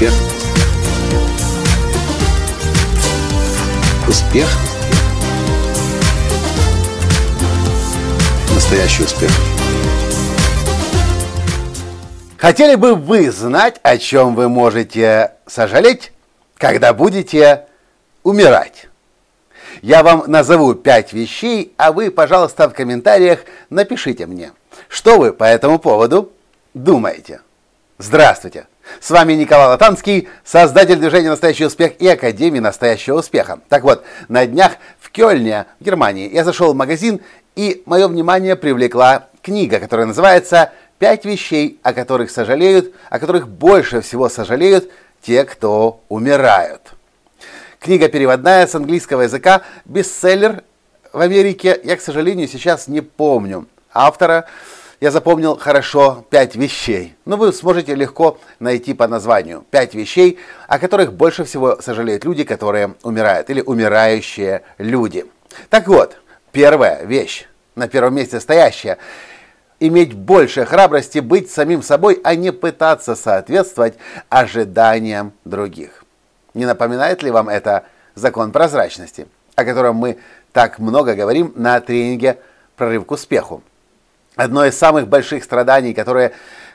Успех. Успех. Настоящий успех. Хотели бы вы знать, о чем вы можете сожалеть, когда будете умирать? Я вам назову пять вещей, а вы, пожалуйста, в комментариях напишите мне, что вы по этому поводу думаете. Здравствуйте! С вами Николай Латанский, создатель движения «Настоящий успех» и Академии «Настоящего успеха». Так вот, на днях в Кёльне, в Германии, я зашел в магазин, и мое внимание привлекла книга, которая называется «Пять вещей, о которых сожалеют, о которых больше всего сожалеют те, кто умирают». Книга переводная с английского языка, бестселлер в Америке. Я, к сожалению, сейчас не помню автора. Я запомнил хорошо пять вещей. Но вы сможете легко найти по названию. Пять вещей, о которых больше всего сожалеют люди, которые умирают. Или умирающие люди. Так вот, первая вещь, на первом месте стоящая. Иметь больше храбрости быть самим собой, а не пытаться соответствовать ожиданиям других. Не напоминает ли вам это закон прозрачности, о котором мы так много говорим на тренинге «Прорыв к успеху»? Одно из самых больших страданий, которые,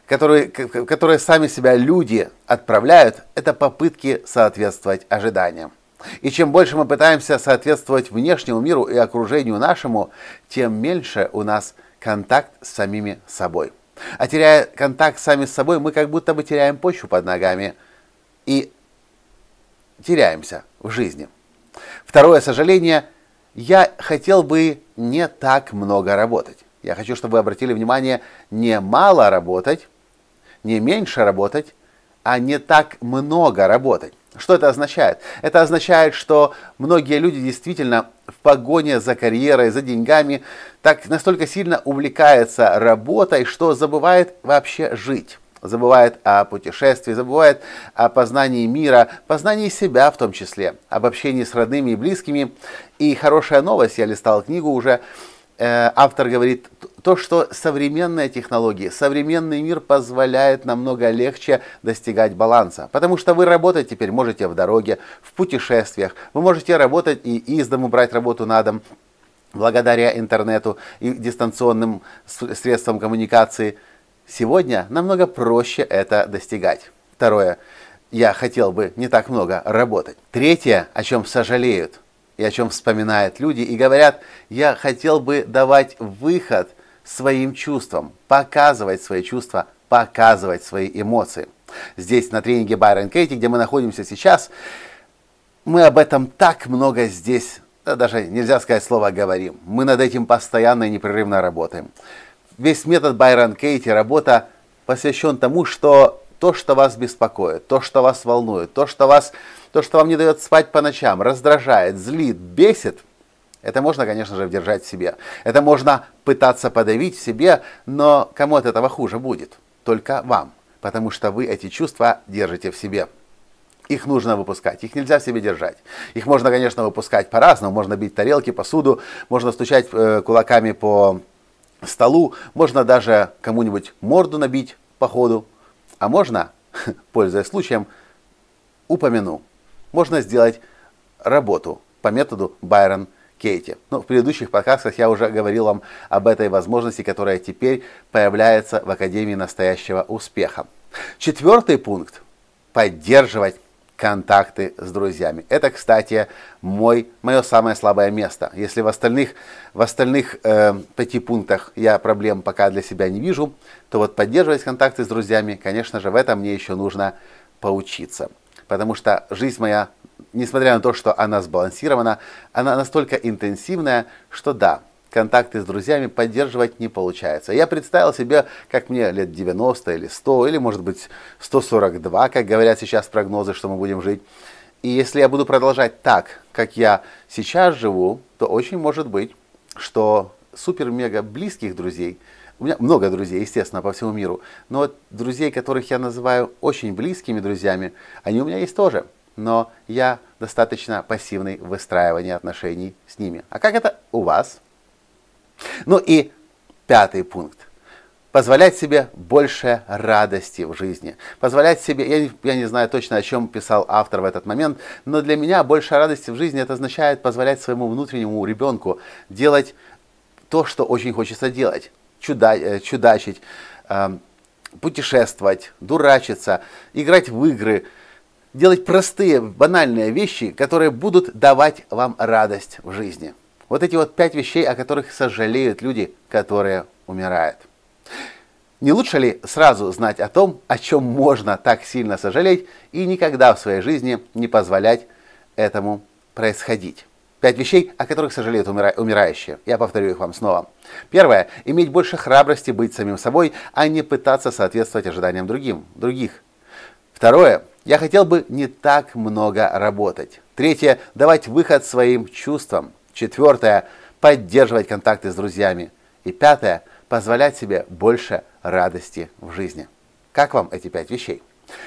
которые, которые сами себя люди отправляют, это попытки соответствовать ожиданиям. И чем больше мы пытаемся соответствовать внешнему миру и окружению нашему, тем меньше у нас контакт с самими собой. А теряя контакт сами с собой, мы как будто бы теряем почву под ногами. И теряемся в жизни. Второе сожаление, я хотел бы не так много работать. Я хочу, чтобы вы обратили внимание, не мало работать, не меньше работать, а не так много работать. Что это означает? Это означает, что многие люди действительно в погоне за карьерой, за деньгами так настолько сильно увлекаются работой, что забывает вообще жить забывает о путешествии, забывает о познании мира, познании себя в том числе, об общении с родными и близкими. И хорошая новость, я листал книгу уже, автор говорит, то, что современные технологии, современный мир позволяет намного легче достигать баланса. Потому что вы работать теперь можете в дороге, в путешествиях, вы можете работать и из дому брать работу на дом, благодаря интернету и дистанционным средствам коммуникации – Сегодня намного проще это достигать. Второе. Я хотел бы не так много работать. Третье, о чем сожалеют и о чем вспоминают люди и говорят, я хотел бы давать выход своим чувствам, показывать свои чувства, показывать свои эмоции. Здесь на тренинге Байрон Кейти, где мы находимся сейчас, мы об этом так много здесь, да, даже нельзя сказать слово говорим. Мы над этим постоянно и непрерывно работаем весь метод Байрон Кейти, работа посвящен тому, что то, что вас беспокоит, то, что вас волнует, то, что, вас, то, что вам не дает спать по ночам, раздражает, злит, бесит, это можно, конечно же, держать в себе. Это можно пытаться подавить в себе, но кому от этого хуже будет? Только вам, потому что вы эти чувства держите в себе. Их нужно выпускать, их нельзя в себе держать. Их можно, конечно, выпускать по-разному. Можно бить тарелки, посуду, можно стучать э, кулаками по столу, можно даже кому-нибудь морду набить по ходу, а можно, пользуясь случаем, упомяну, можно сделать работу по методу Байрон Кейти. Ну, в предыдущих подкастах я уже говорил вам об этой возможности, которая теперь появляется в Академии настоящего успеха. Четвертый пункт – поддерживать контакты с друзьями. Это, кстати, мой, мое самое слабое место. Если в остальных, в остальных э, пяти пунктах я проблем пока для себя не вижу, то вот поддерживать контакты с друзьями, конечно же, в этом мне еще нужно поучиться. Потому что жизнь моя, несмотря на то, что она сбалансирована, она настолько интенсивная, что да, контакты с друзьями поддерживать не получается. Я представил себе, как мне лет 90 или 100, или может быть 142, как говорят сейчас прогнозы, что мы будем жить. И если я буду продолжать так, как я сейчас живу, то очень может быть, что супер-мега близких друзей, у меня много друзей, естественно, по всему миру, но друзей, которых я называю очень близкими друзьями, они у меня есть тоже, но я достаточно пассивный в выстраивании отношений с ними. А как это у вас? Ну и пятый пункт. позволять себе больше радости в жизни. Позволять себе, я не, я не знаю точно, о чем писал автор в этот момент, но для меня больше радости в жизни это означает позволять своему внутреннему ребенку делать то, что очень хочется делать. Чуда, э, чудачить, э, путешествовать, дурачиться, играть в игры, делать простые, банальные вещи, которые будут давать вам радость в жизни. Вот эти вот пять вещей, о которых сожалеют люди, которые умирают. Не лучше ли сразу знать о том, о чем можно так сильно сожалеть и никогда в своей жизни не позволять этому происходить? Пять вещей, о которых сожалеют умира... умирающие. Я повторю их вам снова. Первое. Иметь больше храбрости быть самим собой, а не пытаться соответствовать ожиданиям другим, других. Второе. Я хотел бы не так много работать. Третье. Давать выход своим чувствам. Четвертое. Поддерживать контакты с друзьями. И пятое. Позволять себе больше радости в жизни. Как вам эти пять вещей?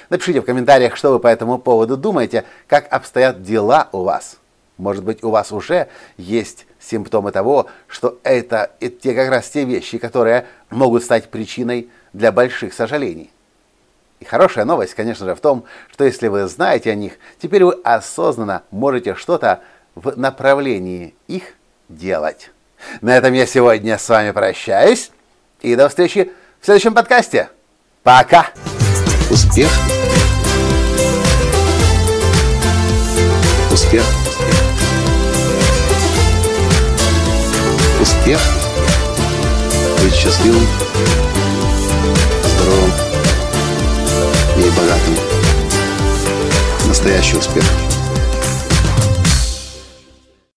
Напишите в комментариях, что вы по этому поводу думаете, как обстоят дела у вас. Может быть, у вас уже есть симптомы того, что это те как раз те вещи, которые могут стать причиной для больших сожалений. И хорошая новость, конечно же, в том, что если вы знаете о них, теперь вы осознанно можете что-то в направлении их делать. На этом я сегодня с вами прощаюсь. И до встречи в следующем подкасте. Пока! Успех! Успех! Успех! Быть счастливым, здоровым и богатым. Настоящий успех!